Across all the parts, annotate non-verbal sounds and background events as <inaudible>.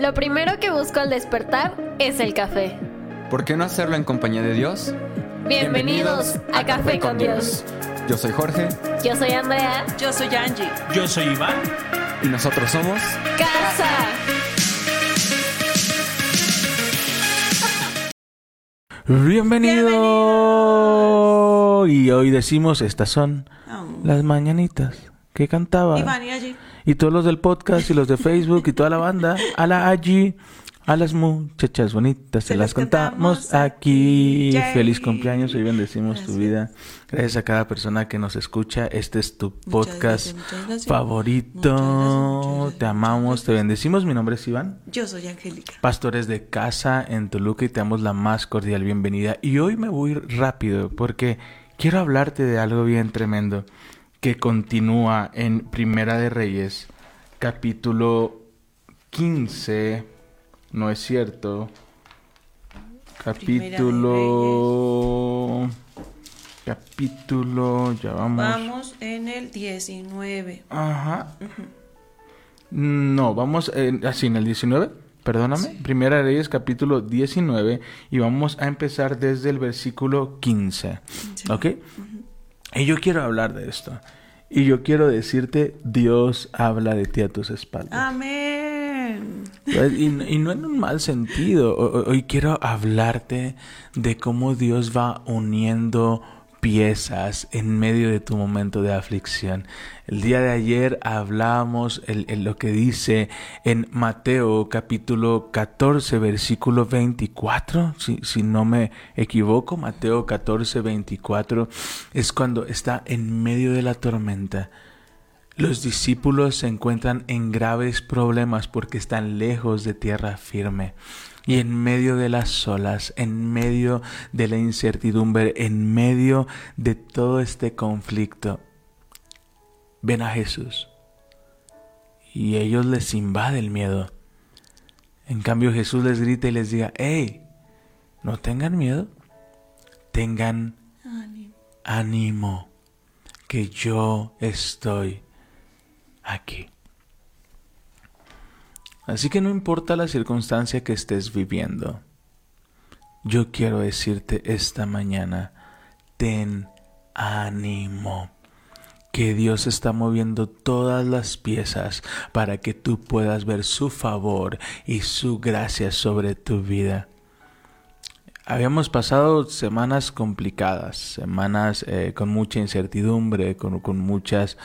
Lo primero que busco al despertar es el café. ¿Por qué no hacerlo en compañía de Dios? Bienvenidos, a, Café, con Dios. Yo soy Jorge Yo soy Andrea. Yo soy Angie. Yo soy Iván. y nosotros somos... Casa. Bienvenido. Y hoy decimos, estas son las mañanitas que cantaba. Iván y Angie. Y todos los del podcast y los de Facebook y toda la banda, a la allí, a las muchachas bonitas, se, Se las cantamos aquí. Yay. Feliz cumpleaños, hoy bendecimos tu vida. Gracias a cada persona que nos escucha. Este es tu podcast gracias, muchas gracias. favorito. Muchas te amamos, te bendecimos. Mi nombre es Iván. Yo soy Angélica. Pastores de casa en Toluca y te damos la más cordial bienvenida. Y hoy me voy rápido porque quiero hablarte de algo bien tremendo que continúa en Primera de Reyes, capítulo 15. No es cierto. Capítulo. Capítulo. Ya vamos. Vamos en el 19. Ajá. No, vamos en- así en el 19, perdóname. Primera de Reyes capítulo 19 y vamos a empezar desde el versículo 15. ¿Ok? Y yo quiero hablar de esto. Y yo quiero decirte, Dios habla de ti a tus espaldas. Amén. ¿Ves? Y, y no en un mal sentido. Hoy quiero hablarte de cómo Dios va uniendo piezas en medio de tu momento de aflicción. El día de ayer hablábamos el, el- lo que dice en Mateo capítulo 14 versículo 24, si, si no me equivoco, Mateo 14 24 es cuando está en medio de la tormenta. Los discípulos se encuentran en graves problemas porque están lejos de tierra firme. Y en medio de las olas, en medio de la incertidumbre, en medio de todo este conflicto, ven a Jesús. Y ellos les invade el miedo. En cambio Jesús les grita y les diga, hey, no tengan miedo, tengan Ánimo. ánimo, que yo estoy aquí. Así que no importa la circunstancia que estés viviendo, yo quiero decirte esta mañana, ten ánimo, que Dios está moviendo todas las piezas para que tú puedas ver su favor y su gracia sobre tu vida. Habíamos pasado semanas complicadas, semanas eh, con mucha incertidumbre, con, con muchos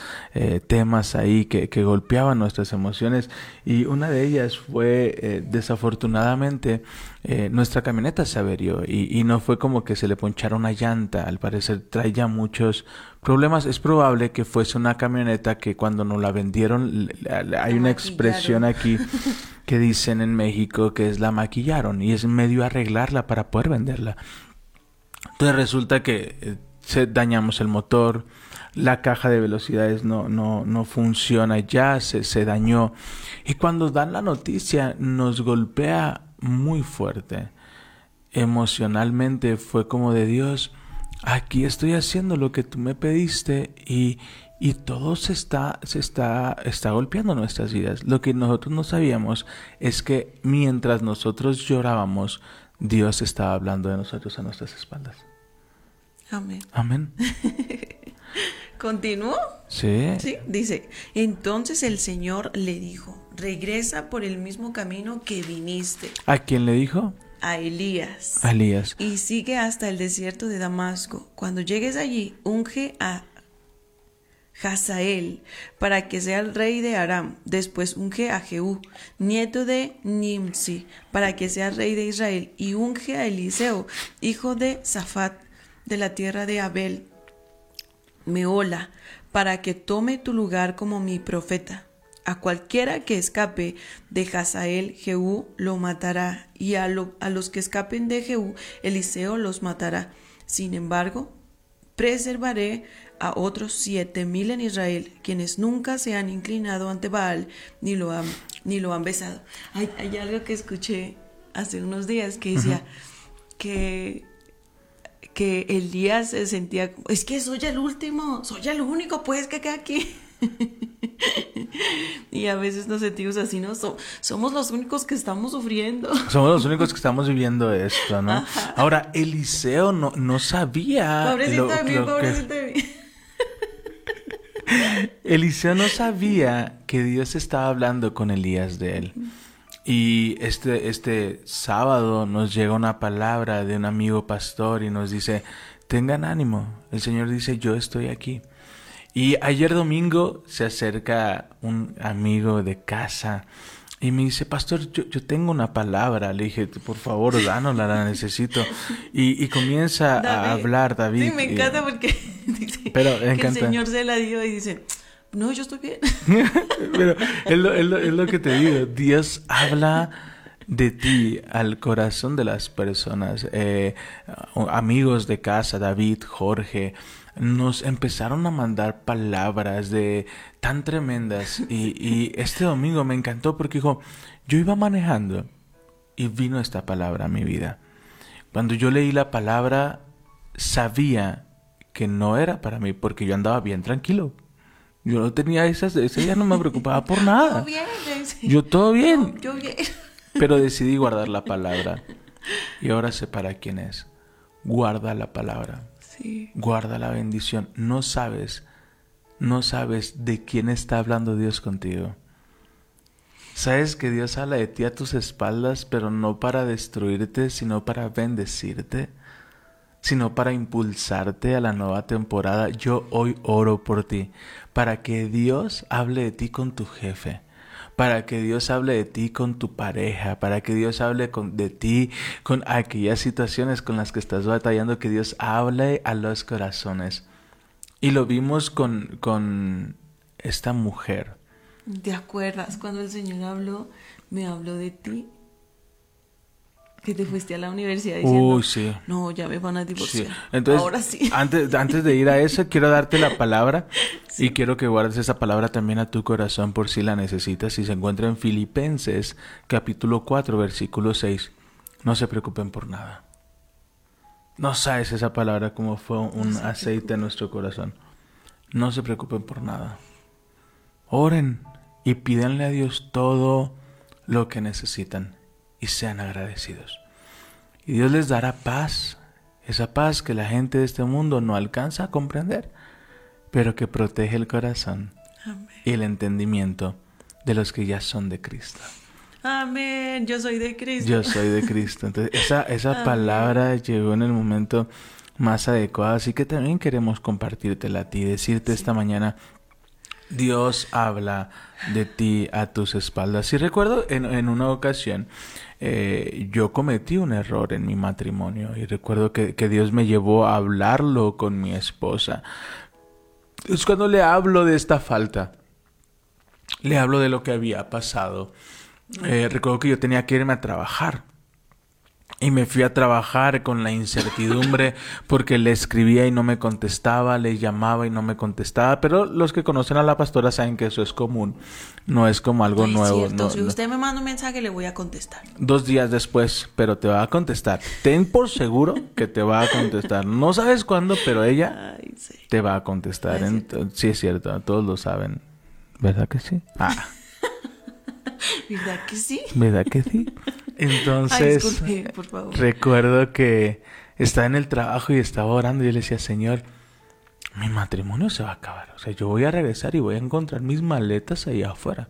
temas ahí que, que golpeaban nuestras emociones y una de ellas fue eh, desafortunadamente eh, nuestra camioneta se averió y, y no fue como que se le ponchara una llanta, al parecer traía muchos problemas. Es probable que fuese una camioneta que cuando nos la vendieron, hay una expresión aquí <laughs> que dicen en México que es la maquillaron y es medio arreglarla para poder venderla. Entonces resulta que eh, se dañamos el motor, la caja de velocidades no, no, no funciona ya, se, se dañó. Y cuando dan la noticia nos golpea muy fuerte. Emocionalmente fue como de Dios, aquí estoy haciendo lo que tú me pediste y, y todo se está, se está, está golpeando nuestras vidas. Lo que nosotros no sabíamos es que mientras nosotros llorábamos, Dios estaba hablando de nosotros a nuestras espaldas. Amén. Amén. <laughs> ¿Continúo? Sí. Sí, dice, entonces el Señor le dijo, regresa por el mismo camino que viniste ¿A quién le dijo? A Elías A Elías. y sigue hasta el desierto de Damasco. Cuando llegues allí, unge a Hazael para que sea el rey de Aram. Después unge a Jehú, nieto de Nimsi, para que sea rey de Israel. Y unge a Eliseo, hijo de Safat, de la tierra de Abel, Meola, para que tome tu lugar como mi profeta. A cualquiera que escape de Hazael, Jehú lo matará, y a, lo- a los que escapen de Jehú, Eliseo los matará. Sin embargo, preservaré a otros siete mil en Israel, quienes nunca se han inclinado ante Baal ni lo han, ni lo han besado. Hay, hay algo que escuché hace unos días que decía que que Elías se sentía, como, es que soy el último, soy el único pues que queda aquí. <laughs> <laughs> y a veces nos sentimos así, ¿no? So- somos los únicos que estamos sufriendo. <laughs> Somos los únicos que estamos viviendo esto, ¿no? Ahora, Eliseo no, no sabía. pobrecito lo- de mí, lo que- pobrecito de mí. <laughs> Eliseo no sabía que Dios estaba hablando con Elías de él. Y este, este sábado nos llega una palabra de un amigo pastor y nos dice, tengan ánimo. El Señor dice, yo estoy aquí. Y ayer domingo se acerca un amigo de casa y me dice, pastor, yo, yo tengo una palabra. Le dije, por favor, dánosla, la necesito. Y, y comienza a hablar David. Sí, me y- encanta porque <laughs> dice Pero el. Señor se la dio y dice, no, yo estoy bien. <laughs> Pero es lo, es lo- es lo que te digo. Dios habla de ti al corazón de las personas. Eh, amigos de casa, David, Jorge, nos empezaron a mandar palabras de tan tremendas. Y, y este domingo me encantó porque dijo, yo iba manejando y vino esta palabra a mi vida. Cuando yo leí la palabra, sabía que no era para mí porque yo andaba bien tranquilo. Yo no tenía esas, ese día no me preocupaba por <laughs> Todo nada. bien. Yo todo bien, Yo bien. <laughs> pero decidí guardar la palabra. Y ahora sé para quién es. Guarda la palabra, Guarda la bendición. No sabes, no sabes de quién está hablando Dios contigo. Sabes que Dios habla de ti a tus espaldas, pero no para destruirte, sino para bendecirte, sino para impulsarte a la nueva temporada. Yo hoy oro por ti, para que Dios hable de ti con tu jefe, para que Dios hable de ti con tu pareja, para que Dios hable con, de ti con aquellas situaciones con las que estás batallando, que Dios hable a los corazones. Y lo vimos con, con esta mujer. ¿Te acuerdas cuando el Señor habló, me habló de ti? Que te fuiste a la universidad diciendo, Uy, sí. no, ya me van a Sí. divorciar. Entonces, Ahora sí. Antes, antes de ir a eso, <laughs> quiero darte la palabra y quiero que guardes esa palabra también a tu corazón por si la necesitas. Y se encuentra en Filipenses, capítulo 4, versículo 6. No se preocupen por nada. No sabes esa palabra como fue un aceite en nuestro corazón. No se preocupen por nada. Oren y pídanle a Dios todo lo que necesitan y sean agradecidos. Y Dios les dará paz, esa paz que la gente de este mundo no alcanza a comprender, pero que protege el corazón Amén. y el entendimiento de los que ya son de Cristo. Amén. Yo soy de Cristo. Yo soy de Cristo. Entonces, esa, esa palabra llegó en el momento más adecuado, así que también queremos compartírtela a ti, decirte esta mañana, Dios habla de ti a tus espaldas. Y recuerdo en, en una ocasión, eh, yo cometí un error en mi matrimonio y recuerdo que, Dios me llevó a hablarlo con mi esposa. Es cuando le hablo de esta falta, le hablo de lo que había pasado. Eh, recuerdo que yo tenía que irme a trabajar. Y me fui a trabajar con la incertidumbre porque le escribía y no me contestaba, le llamaba y no me contestaba. Pero los que conocen a la pastora saben que eso es común, no es como algo No es nuevo. cierto. no- si no. usted me manda un mensaje, le voy a contestar. Dos días después, pero te va a contestar. Ten por seguro que te va a contestar. No sabes cuándo, pero ella Ay, sí. te va a contestar. Es sí, es cierto, todos lo saben. ¿Verdad que sí? Ah, <laughs> ¿Verdad que sí? ¿verdad que sí? Ay, Entonces, disculpe, por favor. recuerdo que estaba en el trabajo y estaba orando y yo le decía, Señor, mi matrimonio se va a acabar. O sea, yo voy a regresar y voy a encontrar mis maletas ahí afuera.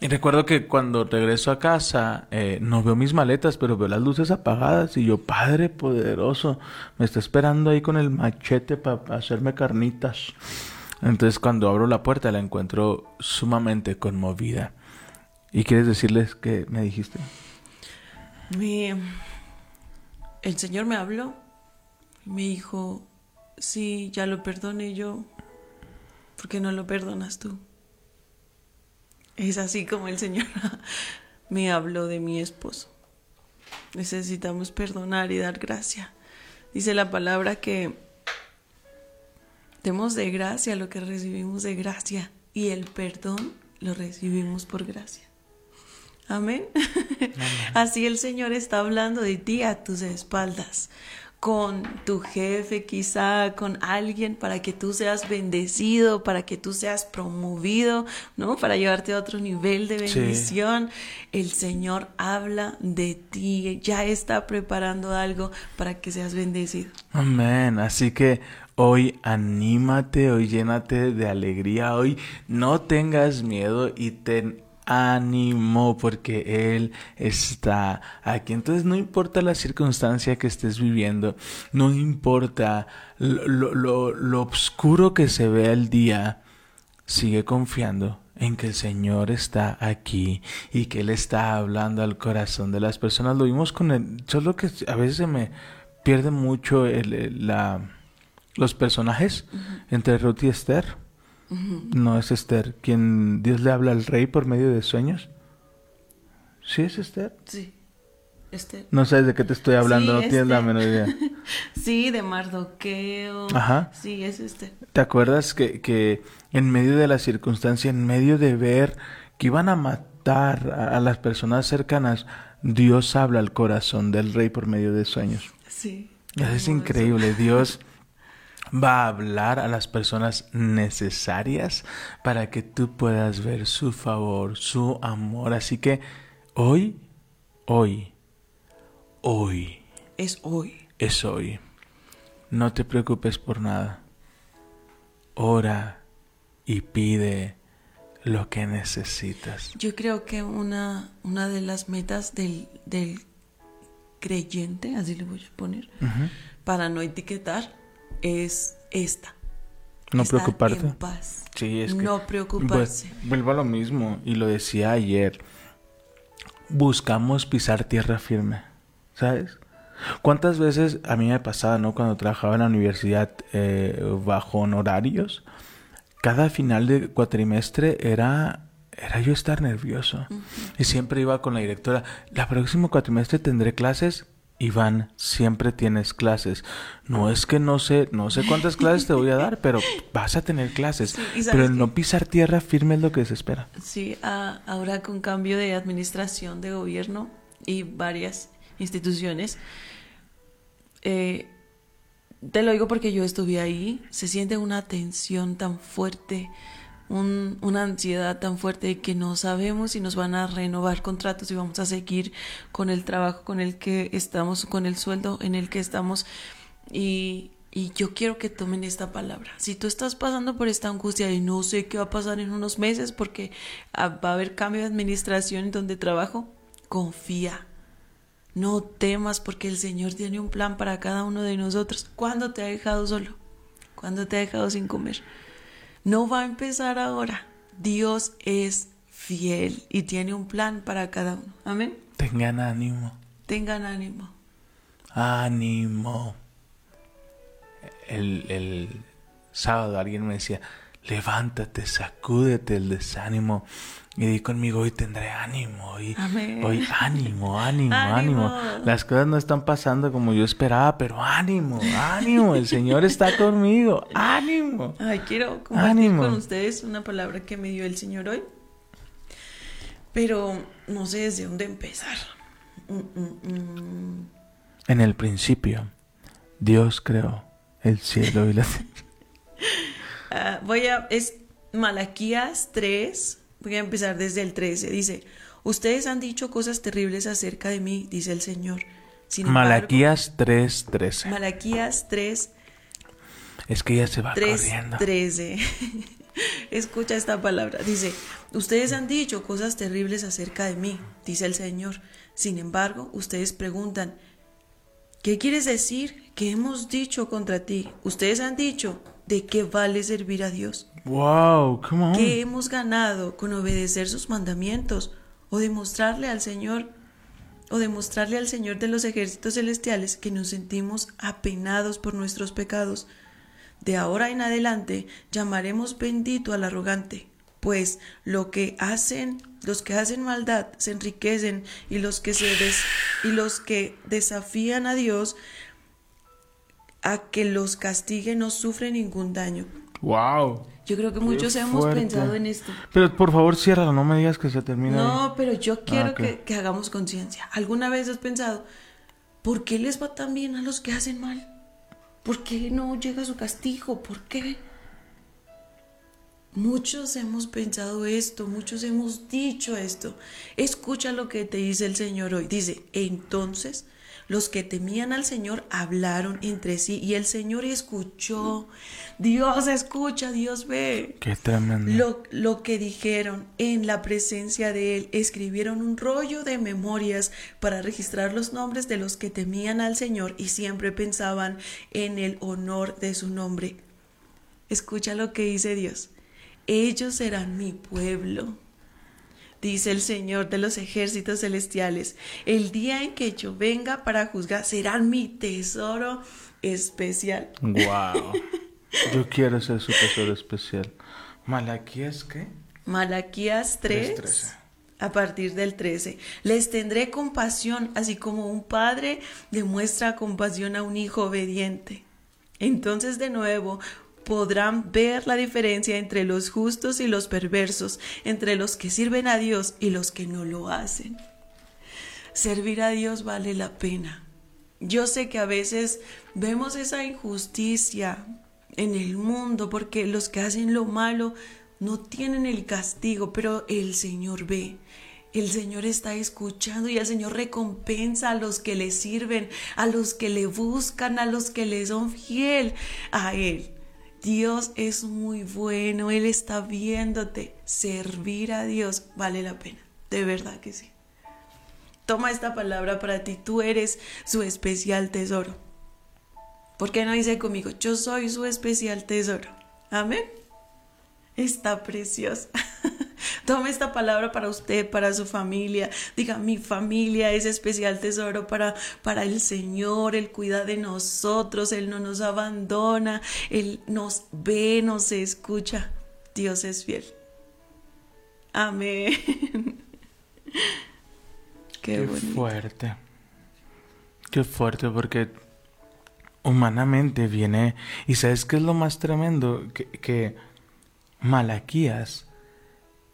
Y recuerdo que cuando regreso a casa, eh, no veo mis maletas, pero veo las luces apagadas y yo, Padre poderoso, me está esperando ahí con el machete para hacerme carnitas. Entonces cuando abro la puerta la encuentro sumamente conmovida. ¿Y quieres decirles qué me dijiste? El Señor me habló. Me dijo, sí, ya lo perdoné yo. ¿Por qué no lo perdonas tú? Es así como el Señor <laughs> me habló de mi esposo. Necesitamos perdonar y dar gracia. Dice la palabra que demos de gracia lo que recibimos de gracia y el perdón lo recibimos por gracia. Amén. Así el Señor está hablando de ti a tus espaldas. con tu jefe, quizá con alguien, para que tú seas bendecido, para que tú seas promovido, ¿no? Para llevarte a otro nivel de Sí. bendición. El Señor habla de ti, ya está preparando algo para que seas bendecido. Amén. Así que hoy anímate, hoy llénate de alegría, hoy no tengas miedo y ten ánimo porque Él está aquí. Entonces no importa la circunstancia que estés viviendo, no importa lo, lo, lo, oscuro que se vea el día, sigue confiando en que el Señor está aquí y que Él está hablando al corazón de las personas. Lo vimos con el... Solo que a veces se me pierde mucho el, el- la, los personajes entre Ruth y Esther. No es Esther quien Dios le habla al rey por medio de sueños. ¿Sí es Esther? Sí. Este, No sabes de qué te estoy hablando, Sí, no tienes la Esther. menor idea. <laughs> sí, de Mardoqueo. Ajá. Sí, es este. ¿Te acuerdas que, que en medio de la circunstancia, en medio de ver que iban a matar a, a las personas cercanas, Dios habla al corazón del rey por medio de sueños? Sí. Es increíble. Dios va a hablar a las personas necesarias para que tú puedas ver su favor, su amor. Así que hoy, hoy, hoy Es hoy. es hoy. No te preocupes por nada. Ora y pide lo que necesitas. Yo creo que una, una de las metas del, del creyente, así le voy a poner, para no etiquetar, es esta. No Estar preocuparte. En paz. Sí, es que... No preocuparse. Vuelvo a lo mismo, y lo decía ayer. Buscamos pisar tierra firme, ¿sabes? ¿Cuántas veces a mí me pasaba, ¿no? Cuando trabajaba en la universidad eh, bajo honorarios, cada final de cuatrimestre era, era yo estar nervioso. Y siempre iba con la directora, la próximo cuatrimestre tendré clases. Iván, siempre tienes clases. No es que no sé, no sé cuántas clases te voy a dar, pero vas a tener clases. Sí, y ¿sabes pero el no pisar tierra firme es lo que se espera. Sí, a- ahora con cambio de administración de gobierno y varias instituciones, eh, te lo digo porque yo estuve ahí, se siente una tensión tan fuerte, un- una ansiedad tan fuerte de que no sabemos si nos van a renovar contratos y vamos a seguir con el trabajo con el que estamos, con el sueldo en el que estamos. Y, y yo quiero que tomen esta palabra. Si tú estás pasando por esta angustia y no sé qué va a pasar en unos meses porque ah, va a haber cambio de administración en donde trabajo, confía. No temas porque el Señor tiene un plan para cada uno de nosotros. ¿Cuándo te ha dejado solo? ¿Cuándo te ha dejado sin comer? No va a empezar ahora. Dios es fiel y tiene un plan para cada uno. Amén. Tengan ánimo. Tengan ánimo. Ánimo. El, el sábado alguien me decía, levántate, sacúdete el desánimo. Y di conmigo, hoy tendré ánimo. Hoy, hoy ánimo, ánimo, ánimo. Las cosas no están pasando como yo esperaba, pero ánimo, ánimo. El Señor está conmigo. Ánimo. Ay, quiero compartir Ánimo. con ustedes una palabra que me dio el Señor hoy. Pero no sé desde dónde empezar. Mm, mm, mm. En el principio, Dios creó el cielo y la <laughs> tierra. Ah, voy a. Es Malaquías 3. Voy a empezar desde el 13. Dice: Ustedes han dicho cosas terribles acerca de mí, dice el Señor. Sin embargo, Malaquías 3:13. Malaquías 3, Es que ya se va 3, corriendo. 13. <laughs> Escucha esta palabra. Dice, ustedes han dicho cosas terribles acerca de mí, dice el Señor. Sin embargo, ustedes preguntan, ¿qué quieres decir? ¿Qué hemos dicho contra ti? Ustedes han dicho, ¿de qué vale servir a Dios? Wow, come on. ¿Qué hemos ganado con obedecer sus mandamientos? ¿O demostrarle al Señor, o demostrarle al Señor de los ejércitos celestiales que nos sentimos apenados por nuestros pecados? De ahora en adelante llamaremos bendito al arrogante, pues lo que hacen, los que hacen maldad se enriquecen y los que se des- y los que desafían a Dios a que los castigue no sufren ningún daño. Wow. Yo creo que muchos hemos pensado en esto. Pero por favor, ciérralo, no me digas que se termina. ahí. No, pero yo quiero ok. que, que hagamos conciencia. ¿Alguna vez has pensado, ¿Por qué les va tan bien a los que hacen mal? ¿Por qué no llega su castigo? ¿Por qué? Muchos hemos pensado esto, muchos hemos dicho esto. Escucha lo que te dice el Señor hoy. Dice, entonces los que temían al Señor hablaron entre sí y el Señor escuchó. Dios escucha, Dios ve. Qué tremendo. Lo, lo, que dijeron en la presencia de Él, escribieron un rollo de memorias para registrar los nombres de los que temían al Señor y siempre pensaban en el honor de su nombre. Escucha lo que dice Dios. Ellos serán mi pueblo, dice el Señor de los ejércitos celestiales. El día en que yo venga para juzgar serán mi tesoro especial. Wow. <laughs> Yo quiero ser su tesoro especial. ¿Malaquías qué? Malaquías 3. 3:13. A partir del 13, les tendré compasión, así como un padre demuestra compasión a un hijo obediente. Entonces de nuevo podrán ver la diferencia entre los justos y los perversos, entre los que sirven a Dios y los que no lo hacen. Servir a Dios vale la pena. Yo sé que a veces vemos esa injusticia en el mundo porque los que hacen lo malo no tienen el castigo, pero el Señor ve. El Señor está escuchando y el Señor recompensa a los que le sirven, a los que le buscan, a los que le son fiel a Él. Dios es muy bueno, Él está viéndote. Servir a Dios vale la pena, de verdad que sí. Toma esta palabra para ti, tú eres su especial tesoro. ¿Por qué no dice conmigo, yo soy su especial tesoro? Amén. Está preciosa. <laughs> Tome esta palabra para usted, para su familia. Diga, mi familia es especial tesoro para, para el Señor. Él cuida de nosotros. Él no nos abandona. Él nos ve, nos escucha. Dios es fiel. Amén. <laughs> Qué, Qué fuerte. Qué fuerte porque humanamente viene... ¿Y sabes qué es lo más tremendo? Que, que Malaquías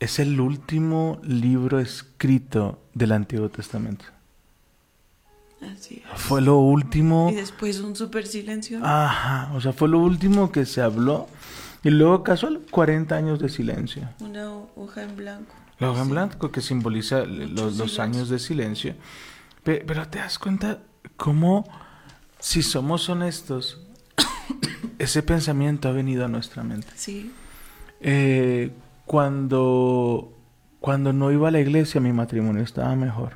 es el último libro escrito del Antiguo Testamento. Así es. Fue lo último... Y después un super silencio. Ajá, o sea, fue lo último que se habló. Y luego casual, 40 años de silencio. Una hoja en blanco. La hoja en blanco que simboliza los, años de silencio. Pe- Pero te das cuenta cómo, si somos honestos, <coughs> ese pensamiento ha venido a nuestra mente. Sí. Eh, cuando, cuando no iba a la iglesia, mi matrimonio estaba mejor.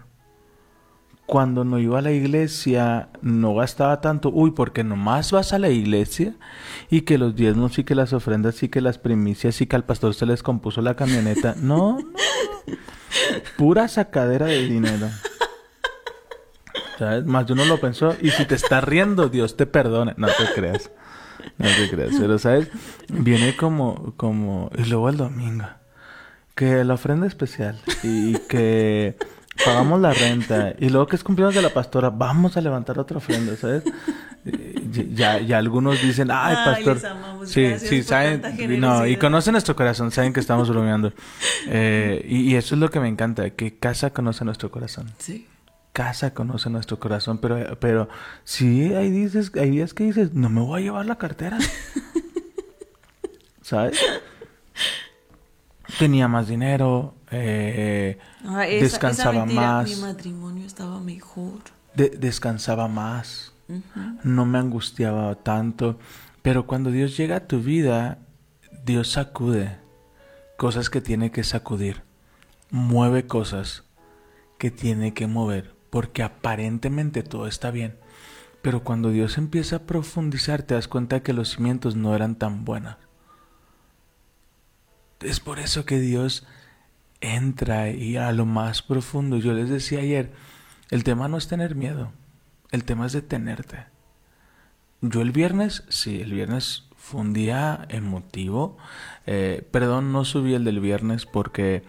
Cuando no iba a la iglesia, no gastaba tanto. Uy, porque nomás vas a la iglesia y que los diezmos y que las ofrendas y que las primicias y que al pastor se les compuso la camioneta. <laughs> No. Pura sacadera de dinero. ¿Sabes? Más de uno lo pensó. Y si te estás riendo, Dios te perdone. No te creas. No te creas. Pero, ¿sabes? Viene como, como... Y luego el domingo. Que la ofrenda especial. Y que pagamos la renta. Y luego que es cumpleaños de la pastora. Vamos a levantar otra ofrenda, ¿sabes? Ya, ya algunos dicen, ay, pastor. amamos. Sí, sí, saben. No, y conocen nuestro corazón. Saben que estamos bromeando. Eh, y, y eso es lo que me encanta. Que casa conoce nuestro corazón Sí. Casa conoce nuestro corazón, pero, pero sí hay dices, hay días que dices, no me voy a llevar la cartera. <laughs> ¿Sabes? Tenía más dinero, eh, Ah, esa- esa descansaba mentira, más, Mi matrimonio estaba mejor. de- descansaba más, no me angustiaba tanto, pero cuando Dios llega a tu vida, Dios sacude cosas que tiene que sacudir, mueve cosas que tiene que mover, porque aparentemente todo está bien. Pero cuando Dios empieza a profundizar, te das cuenta que los cimientos no eran tan buenos. Es por eso que Dios entra y a lo más profundo. Yo les decía ayer, el tema no es tener miedo, el tema es detenerte. Yo el viernes, sí, el viernes fue un día emotivo. Eh, perdón, no subí el del viernes porque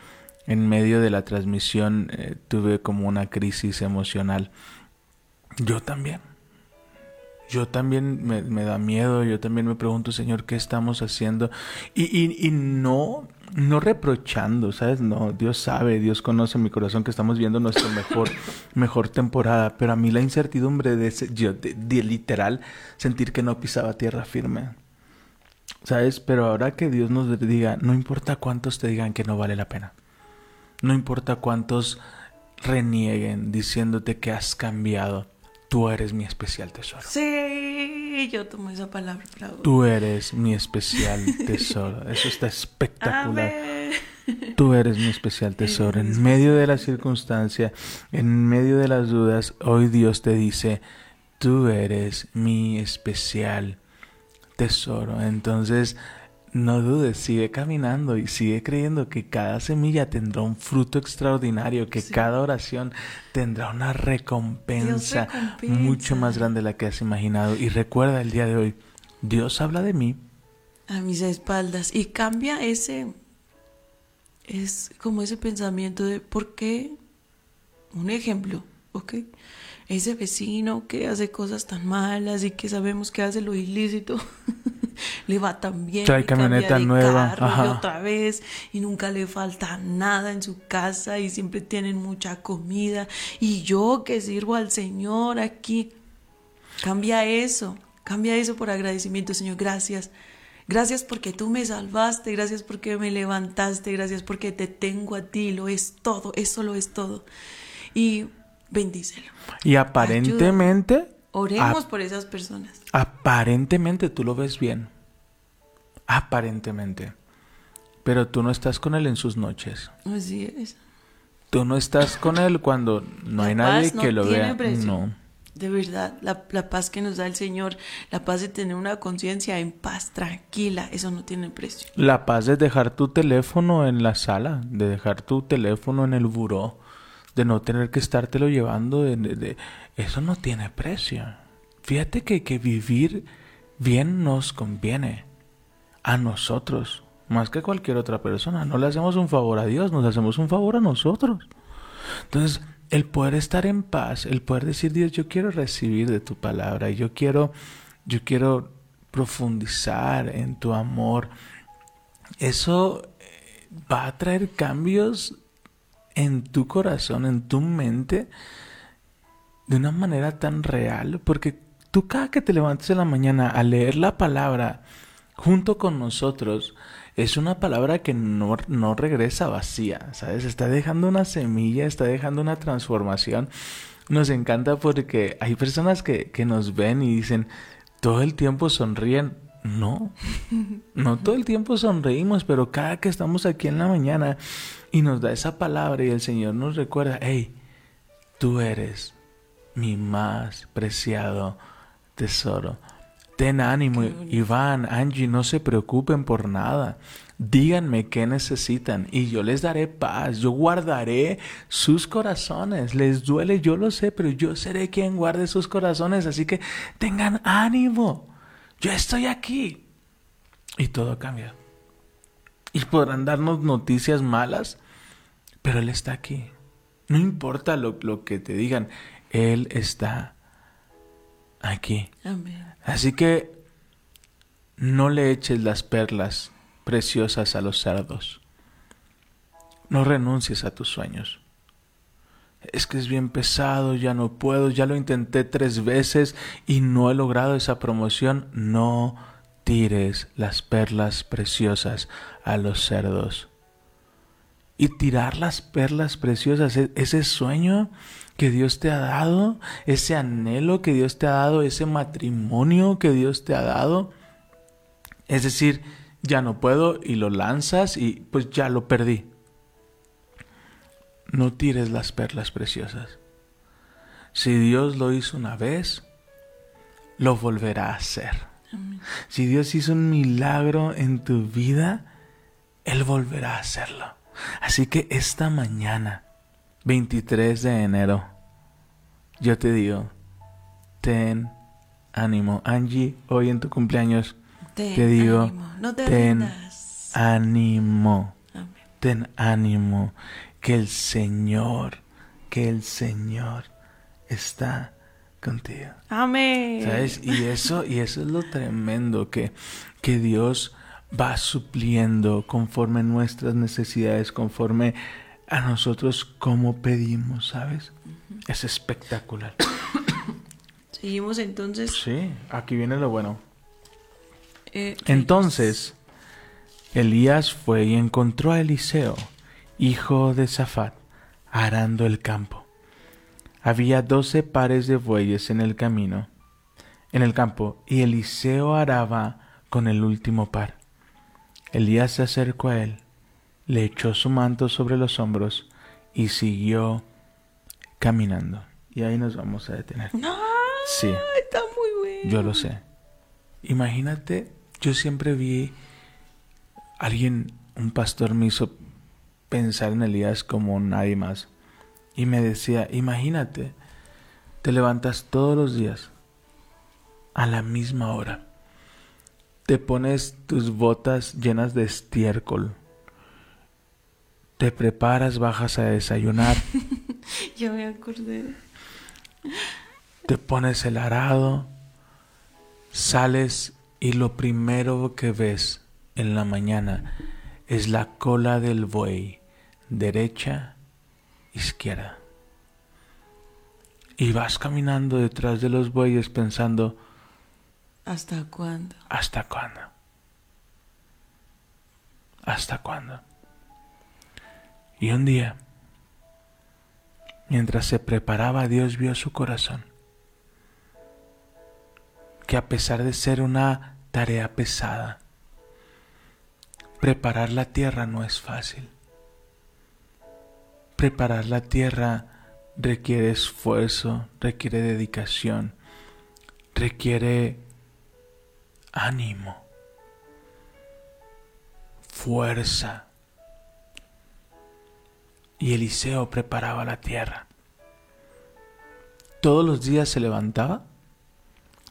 en medio de la transmisión eh, tuve como una crisis emocional. Yo también. yo también me, me da miedo, yo también me pregunto, Señor, ¿qué estamos haciendo? Y, y, y no, no reprochando, ¿sabes? No, Dios sabe, Dios conoce mi corazón que estamos viendo nuestra mejor, <laughs> mejor temporada, pero a mí la incertidumbre de, ese- yo, de, de literal sentir que no pisaba tierra firme. ¿Sabes? Pero ahora que Dios nos diga, no importa cuántos te digan que no vale la pena. No importa cuántos renieguen diciéndote que has cambiado. Tú eres mi especial tesoro. Sí, yo tomo esa palabra. bravo. Tú eres mi especial tesoro. Eso está espectacular. Tú eres mi especial tesoro. En medio de la circunstancia, en medio de las dudas, hoy Dios te dice, tú eres mi especial tesoro. Entonces, no dudes, sigue caminando y sigue creyendo que cada semilla tendrá un fruto extraordinario, que Sí. cada oración tendrá una recompensa, recompensa. mucho más grande de la que has imaginado. Y recuerda el día de hoy, Dios habla de mí. a mis espaldas y cambia ese es como ese pensamiento de por qué un ejemplo ok ese vecino que hace cosas tan malas y que sabemos que hace lo ilícito <laughs> <laughs> le va tan bien Trae y cambia camioneta de nueva, carro y ajá. otra vez y nunca le falta nada en su casa y siempre tienen mucha comida y yo que sirvo al Señor aquí Cambia eso, cambia eso por agradecimiento, Señor. Gracias. Gracias porque tú me salvaste, gracias porque me levantaste, gracias porque te tengo a ti, lo es todo, eso lo es todo. Y bendícelo. Y aparentemente, Oremos por esas personas. aparentemente tú lo ves bien. Aparentemente. Pero tú no estás con él en sus noches. Así es. Tú no estás con él cuando no La hay nadie no que lo vea. precio. No. De verdad, la, la paz que nos da el Señor, la paz de tener una conciencia en paz, tranquila, eso no tiene precio. La paz de dejar tu teléfono en la sala, de dejar tu teléfono en el buró, de no tener que estártelo llevando, de, de- eso no tiene precio. Fíjate que, que vivir bien nos conviene a nosotros, más que a cualquier otra persona. No le hacemos un favor a Dios, nos hacemos un favor a nosotros. Entonces, el poder estar en paz, el poder decir, Dios, yo quiero recibir de tu palabra, yo quiero, yo quiero profundizar en tu amor, eso va a traer cambios en tu corazón, en tu mente, de una manera tan real, porque tú cada que te levantes en la mañana a leer la palabra junto con nosotros, es una palabra que no, no regresa vacía, ¿sabes? Está dejando una semilla, está dejando una transformación. Nos encanta porque hay personas que, que nos ven y dicen, todo el tiempo sonríen. No, <laughs> no todo el tiempo sonreímos, pero cada que estamos aquí en la mañana y nos da esa palabra y el Señor nos recuerda, hey, tú eres mi más preciado tesoro. Ten ánimo. Iván, Angie, no se preocupen por nada. Díganme qué necesitan y yo les daré paz. Yo guardaré sus corazones. Les duele, yo lo sé, pero yo seré quien guarde sus corazones. Así que tengan ánimo. Yo estoy aquí. Y todo cambia. Y podrán darnos noticias malas, pero Él está aquí. No importa lo, lo que te digan, Él está aquí. Amén. Así que no le eches las perlas preciosas a los cerdos. No renuncies a tus sueños. Es que es bien pesado, ya no puedo, ya lo intenté tres veces y no he logrado esa promoción. No tires las perlas preciosas a los cerdos. Y tirar las perlas preciosas, e- ese sueño que Dios te ha dado, ese anhelo que Dios te ha dado, ese matrimonio que Dios te ha dado. Es decir, ya no puedo y lo lanzas y pues ya lo perdí. No tires las perlas preciosas. Si Dios lo hizo una vez, lo volverá a hacer. Si Dios hizo un milagro en tu vida, Él volverá a hacerlo. Así que esta mañana, 23 de enero, yo te digo, ten ánimo. Angie, hoy en tu cumpleaños, Ten te digo, ánimo, no te ten rindas. ánimo. Amén. Ten ánimo, que el Señor, que el Señor está contigo. Amén. ¿Sabes? Y eso, y eso es lo tremendo que, que Dios va supliendo conforme a nuestras necesidades, conforme a nosotros como pedimos, ¿sabes? Es espectacular. <coughs> Seguimos entonces. Sí, aquí viene lo bueno. eh, Entonces, Elías fue y encontró a Eliseo, hijo de Safat, arando el campo. Había doce pares de bueyes en el camino, en el campo, y Eliseo araba con el último par. Elías se acercó a él, le echó su manto sobre los hombros y siguió caminando. Y ahí nos vamos a detener. ¡Ah! Sí. Está muy bueno. Yo lo sé. Imagínate, yo siempre vi alguien, un pastor me hizo pensar en Elías como nadie más. Y me decía, imagínate, te levantas todos los días a la misma hora. Te pones tus botas llenas de estiércol. Te preparas, bajas a desayunar. <laughs> Yo me acordé. te pones el arado, sales y lo primero que ves en la mañana es la cola del buey, derecha, izquierda. Y vas caminando detrás de los bueyes pensando, ¿Hasta cuándo? ¿hasta cuándo? ¿Hasta cuándo? Y un día, mientras se preparaba, Dios vio su corazón. Que a pesar de ser una tarea pesada, preparar la tierra no es fácil. Preparar la tierra requiere esfuerzo, requiere dedicación, requiere ánimo, fuerza. Y Eliseo preparaba la tierra. Todos los días se levantaba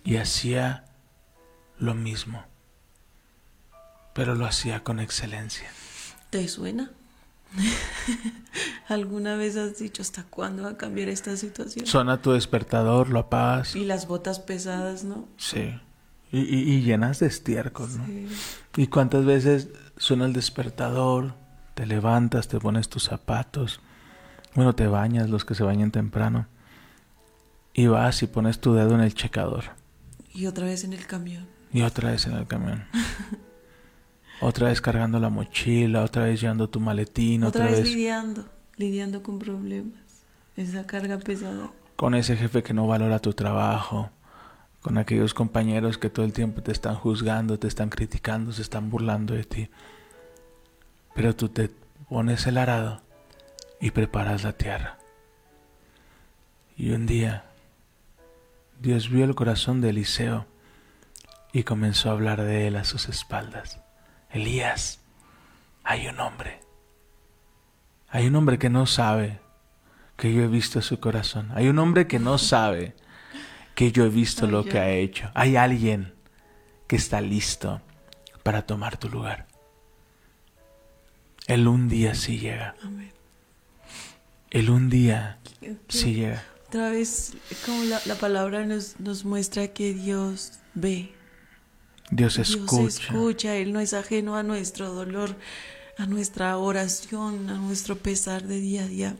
y hacía lo mismo, pero lo hacía con excelencia. ¿Te suena? <laughs> ¿Alguna vez has dicho hasta cuándo va a cambiar esta situación? Suena tu despertador, lo apagas. Y las botas pesadas, ¿no? Sí. Y, y- y llenas de estiércol, ¿no? Sí. ¿Y cuántas veces suena el despertador? Te levantas, te pones tus zapatos. Bueno, te bañas, los que se bañan temprano. Y vas y pones tu dedo en el checador. Y otra vez en el camión. Y otra vez en el camión. <laughs> otra vez cargando la mochila, otra vez llevando tu maletín, otra, otra, vez, vez lidiando, lidiando con problemas. Esa carga pesada. con ese jefe que no valora tu trabajo, con aquellos compañeros que todo el tiempo te están juzgando, te están criticando, se están burlando de ti. Pero tú te pones el arado y preparas la tierra. Y un día Dios vio el corazón de Eliseo y comenzó a hablar de él a sus espaldas. Elías, hay un hombre. Hay un hombre que no sabe que yo he visto su corazón. Hay un hombre que no sabe que yo he visto lo que ha hecho. Hay alguien que está listo para tomar tu lugar. Él un día sí llega. Amén. Él un día sí llega. Otra vez, como la, la palabra nos, nos muestra que Dios ve, Dios Dios escucha. escucha, Él no es ajeno a nuestro dolor, a nuestra oración, a nuestro pesar de día a día.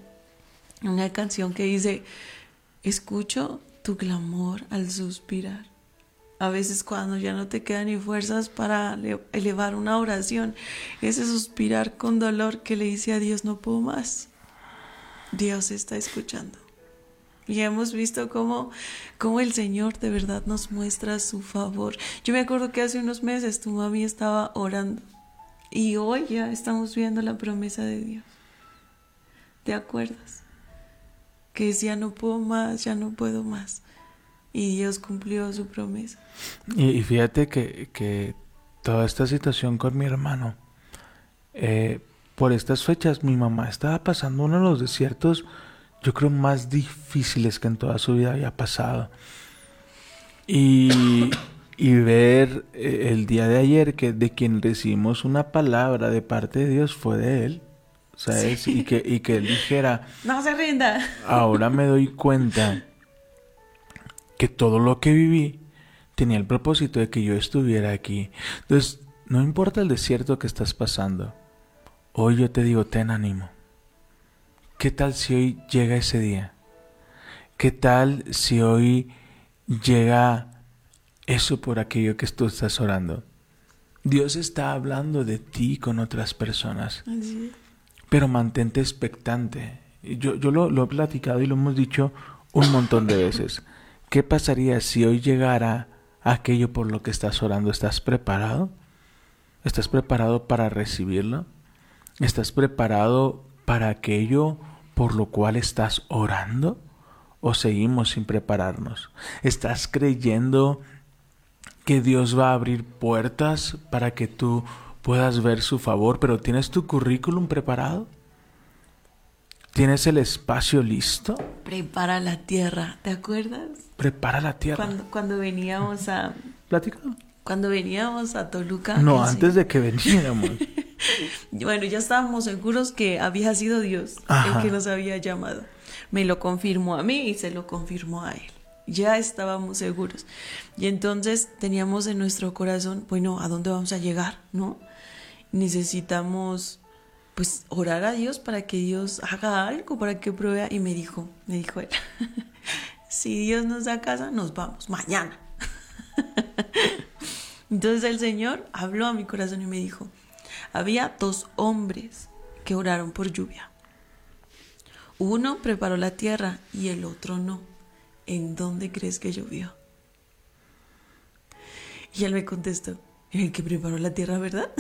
Una canción que dice, escucho tu clamor al suspirar. A veces cuando ya no te quedan ni fuerzas para le- elevar una oración, ese suspirar con dolor que le dice a Dios, no puedo más. Dios está escuchando. Y hemos visto cómo, cómo el Señor de verdad nos muestra su favor. Yo me acuerdo que hace unos meses tu mami estaba orando y hoy ya estamos viendo la promesa de Dios. ¿Te acuerdas? Que decía no puedo más, ya no puedo más. Y Dios cumplió su promesa. Y, y fíjate que, que toda esta situación con mi hermano, eh, por estas fechas mi mamá estaba pasando uno de los desiertos, yo creo, más difíciles que en toda su vida había pasado. Y, y ver eh, el día de ayer que de quien recibimos una palabra de parte de Dios fue de él, ¿sabes? Y, que, y que él dijera, <laughs> No se rinda. ahora me doy cuenta que todo lo que viví tenía el propósito de que yo estuviera aquí. Entonces, no importa el desierto que estás pasando, hoy yo te digo, ten ánimo. ¿Qué tal si hoy llega ese día? ¿Qué tal si hoy llega eso por aquello que tú estás orando? Dios está hablando de ti con otras personas. Pero mantente expectante. Yo, yo lo, lo he platicado y lo hemos dicho un montón de veces. ¿Qué pasaría si hoy llegara aquello por lo que estás orando? ¿Estás preparado? ¿Estás preparado para recibirlo? ¿Estás preparado para aquello por lo cual estás orando? ¿O seguimos sin prepararnos? ¿Estás creyendo que Dios va a abrir puertas para que tú puedas ver su favor, pero ¿tienes tu currículum preparado? ¿Tienes el espacio listo? Prepara la tierra, ¿te acuerdas? Prepara la tierra. Cuando, cuando veníamos a... Platicado. Cuando veníamos a Toluca. No, antes de que veníamos. <laughs> bueno, ya estábamos seguros que había sido Dios el que nos había llamado. Me lo confirmó a mí y se lo confirmó a él. Ya estábamos seguros. Y entonces teníamos en nuestro corazón, bueno, ¿a dónde vamos a llegar? ¿No? Necesitamos pues orar a Dios para que Dios haga algo, para que pruebe. Y me dijo, me dijo él, <laughs> si Dios nos da casa, nos vamos mañana. <laughs> Entonces el Señor habló a mi corazón y me dijo, había dos hombres que oraron por lluvia. Uno preparó la tierra y el otro no. ¿En dónde crees que llovió? Y él me contestó, el que preparó la tierra, ¿verdad?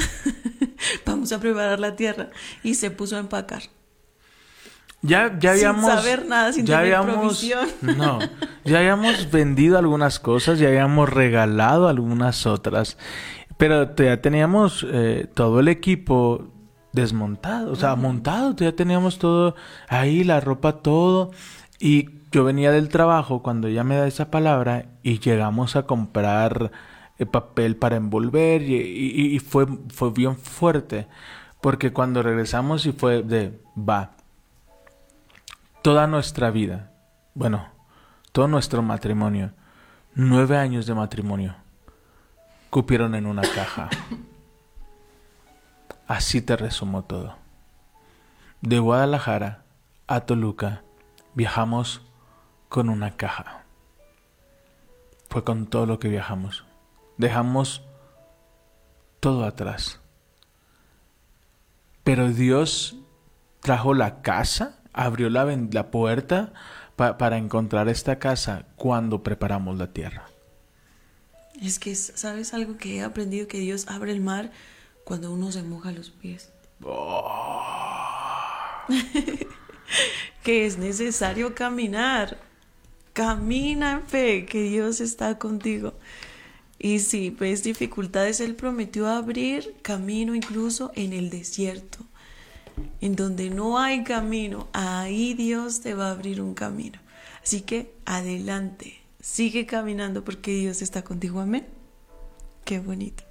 <laughs> Vamos a preparar la tierra. Y se puso a empacar. Ya, ya habíamos. Sin saber nada, sin ya tener habíamos, provisión. <laughs> No, ya habíamos vendido algunas cosas, ya habíamos regalado algunas otras. Pero ya teníamos eh, todo el equipo desmontado, o sea, montado, ya teníamos todo ahí, la ropa, todo. Y yo venía del trabajo cuando ella me da esa palabra y llegamos a comprar eh, papel para envolver y, fue, fue bien fuerte. Porque cuando regresamos y fue de, va, toda nuestra vida, bueno, todo nuestro matrimonio, nueve años de matrimonio, cupieron en una caja. <coughs> Así te resumo todo. De Guadalajara a Toluca viajamos con una caja. Fue con todo lo que viajamos. Dejamos todo atrás. Pero Dios trajo la casa, abrió la, la puerta pa- para encontrar esta casa cuando preparamos la tierra. Es que, ¿sabes algo que he aprendido? Que Dios abre el mar cuando uno se moja los pies. <laughs> que es necesario caminar. Camina en fe, que Dios está contigo. Y si ves dificultades, Él prometió abrir camino incluso en el desierto. En donde no hay camino, ahí Dios te va a abrir un camino. Así que adelante, sigue caminando porque Dios está contigo. Amén. Qué bonito.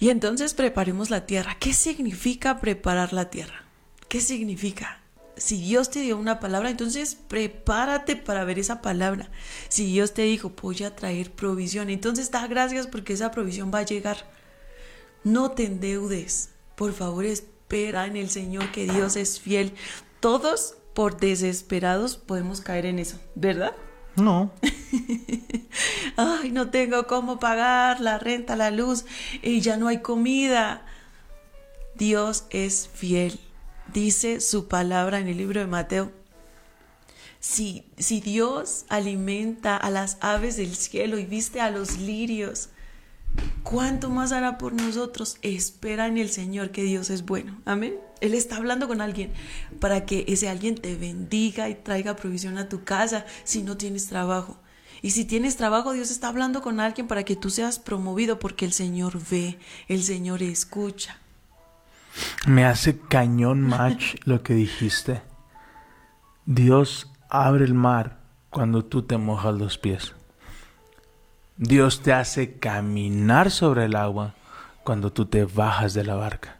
Y entonces preparemos la tierra. ¿Qué significa preparar la tierra? ¿Qué significa? Si Dios te dio una palabra, entonces prepárate para ver esa palabra. Si Dios te dijo, voy a traer provisión, entonces da gracias porque esa provisión va a llegar. No te endeudes. Por favor, espera en el Señor que Dios es fiel. Todos, por desesperados, podemos caer en eso, ¿verdad? No. <laughs> Ay, no tengo cómo pagar la renta, la luz, y ya no hay comida. Dios es fiel. Dice su palabra en el libro de Mateo. Si, si Dios alimenta a las aves del cielo y viste a los lirios, ¿cuánto más hará por nosotros? Espera en el Señor que Dios es bueno. Amén. Él está hablando con alguien para que ese alguien te bendiga y traiga provisión a tu casa si no tienes trabajo. Y si tienes trabajo, Dios está hablando con alguien para que tú seas promovido porque el Señor ve, el Señor escucha. Me hace cañón match lo que dijiste. Dios abre el mar cuando tú te mojas los pies. Dios te hace caminar sobre el agua cuando tú te bajas de la barca.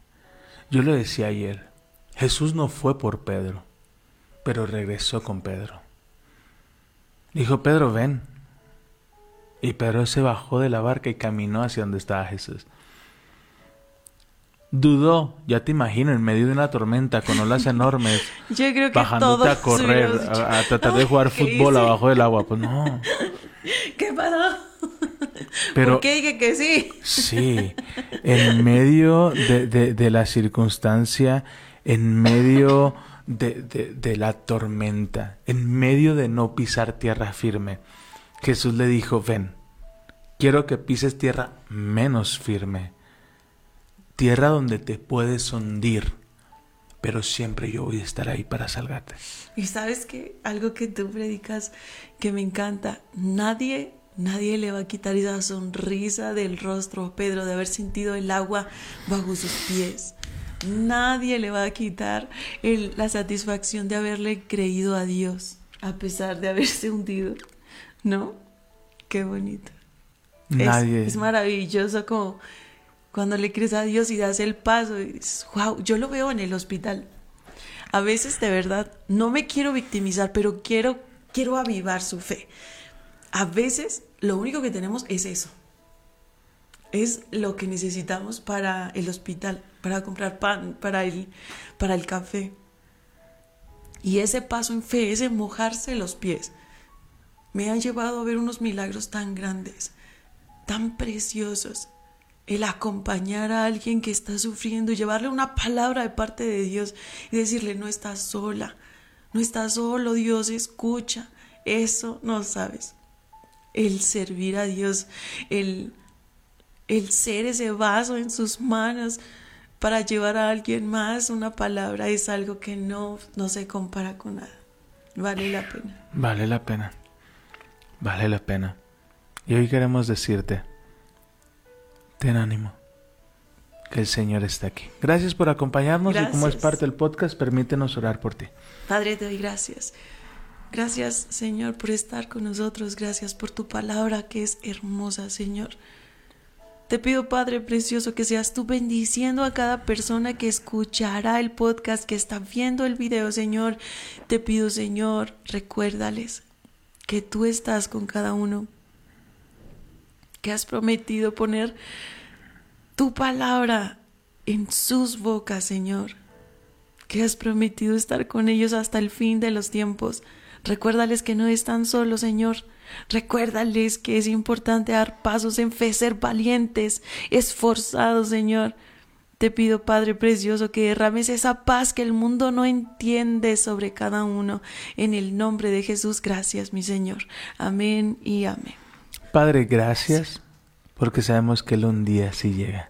Yo lo decía ayer, Jesús no fue por Pedro, pero regresó con Pedro. Dijo Pedro, ven. Y Pedro se bajó de la barca y caminó hacia donde estaba Jesús. Dudó, ya te imagino, en medio de una tormenta con olas enormes, <laughs> Yo creo que bajándote a correr, a, a tratar de jugar "¿Qué fútbol hice? abajo del agua. Pues no. <laughs> ¿Qué pasó? Pero ¿Por qué dije que sí? sí, en medio de, de- de la circunstancia, en medio de, de- de la tormenta, en medio de no pisar tierra firme, Jesús le dijo, ven, quiero que pises tierra menos firme, tierra donde te puedes hundir, pero siempre yo voy a estar ahí para salvarte. Y sabes que algo que tú predicas que me encanta, nadie, nadie le va a quitar esa sonrisa del rostro a Pedro de haber sentido el agua bajo sus pies. Nadie le va a quitar el- la satisfacción de haberle creído a Dios a pesar de haberse hundido. ¿No? Qué bonito. Es- Nadie. Es, maravilloso como cuando le crees a Dios y das el paso y dices, wow, yo lo veo en el hospital. A veces de verdad no me quiero victimizar, pero quiero quiero avivar su fe. A veces lo único que tenemos es eso. Es lo que necesitamos para el hospital, para comprar pan, para el para el café. Y ese paso en fe, ese mojarse los pies, me han llevado a ver unos milagros tan grandes, tan preciosos. El acompañar a alguien que está sufriendo, llevarle una palabra de parte de Dios y decirle, no estás sola, no estás solo, Dios escucha. Eso no sabes. El servir a Dios, el, el ser ese vaso en sus manos para llevar a alguien más una palabra es algo que no, no se compara con nada. Vale la pena. Vale la pena. Vale la pena. Y hoy queremos decirte, ten ánimo, que el Señor está aquí. Gracias por acompañarnos y como es parte del podcast, permítenos orar por ti. Padre, te doy gracias. Gracias, Señor, por estar con nosotros. Gracias por tu palabra que es hermosa, Señor. Te pido, Padre precioso, que seas tú bendiciendo a cada persona que escuchará el podcast, que está viendo el video, Señor. Te pido, Señor, recuérdales que tú estás con cada uno, que has prometido poner tu palabra en sus bocas, Señor que has prometido estar con ellos hasta el fin de los tiempos. Recuérdales que no están solos, Señor. Recuérdales que es importante dar pasos en fe, ser valientes, esforzados, Señor. Te pido, Padre Precioso, que derrames esa paz que el mundo no entiende sobre cada uno. En el nombre de Jesús, gracias, mi Señor. Amén y amén. Padre, gracias porque sabemos que Él un día sí llega.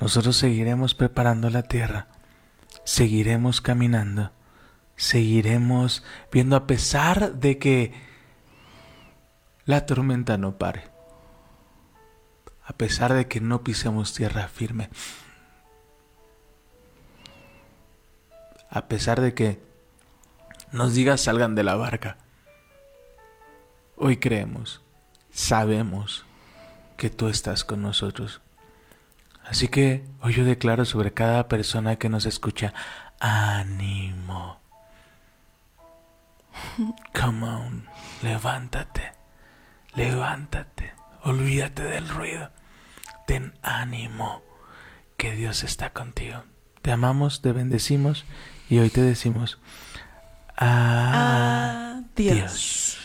Nosotros seguiremos preparando la tierra, seguiremos caminando, seguiremos viendo a pesar de que la tormenta no pare, a pesar de que no pisemos tierra firme, a pesar de que nos digas salgan de la barca. Hoy creemos, sabemos que tú estás con nosotros. Así que hoy yo declaro sobre cada persona que nos escucha, ánimo. Come on, levántate, levántate, olvídate del ruido, ten ánimo, que Dios está contigo. Te amamos, te bendecimos y hoy te decimos, adiós. Adiós.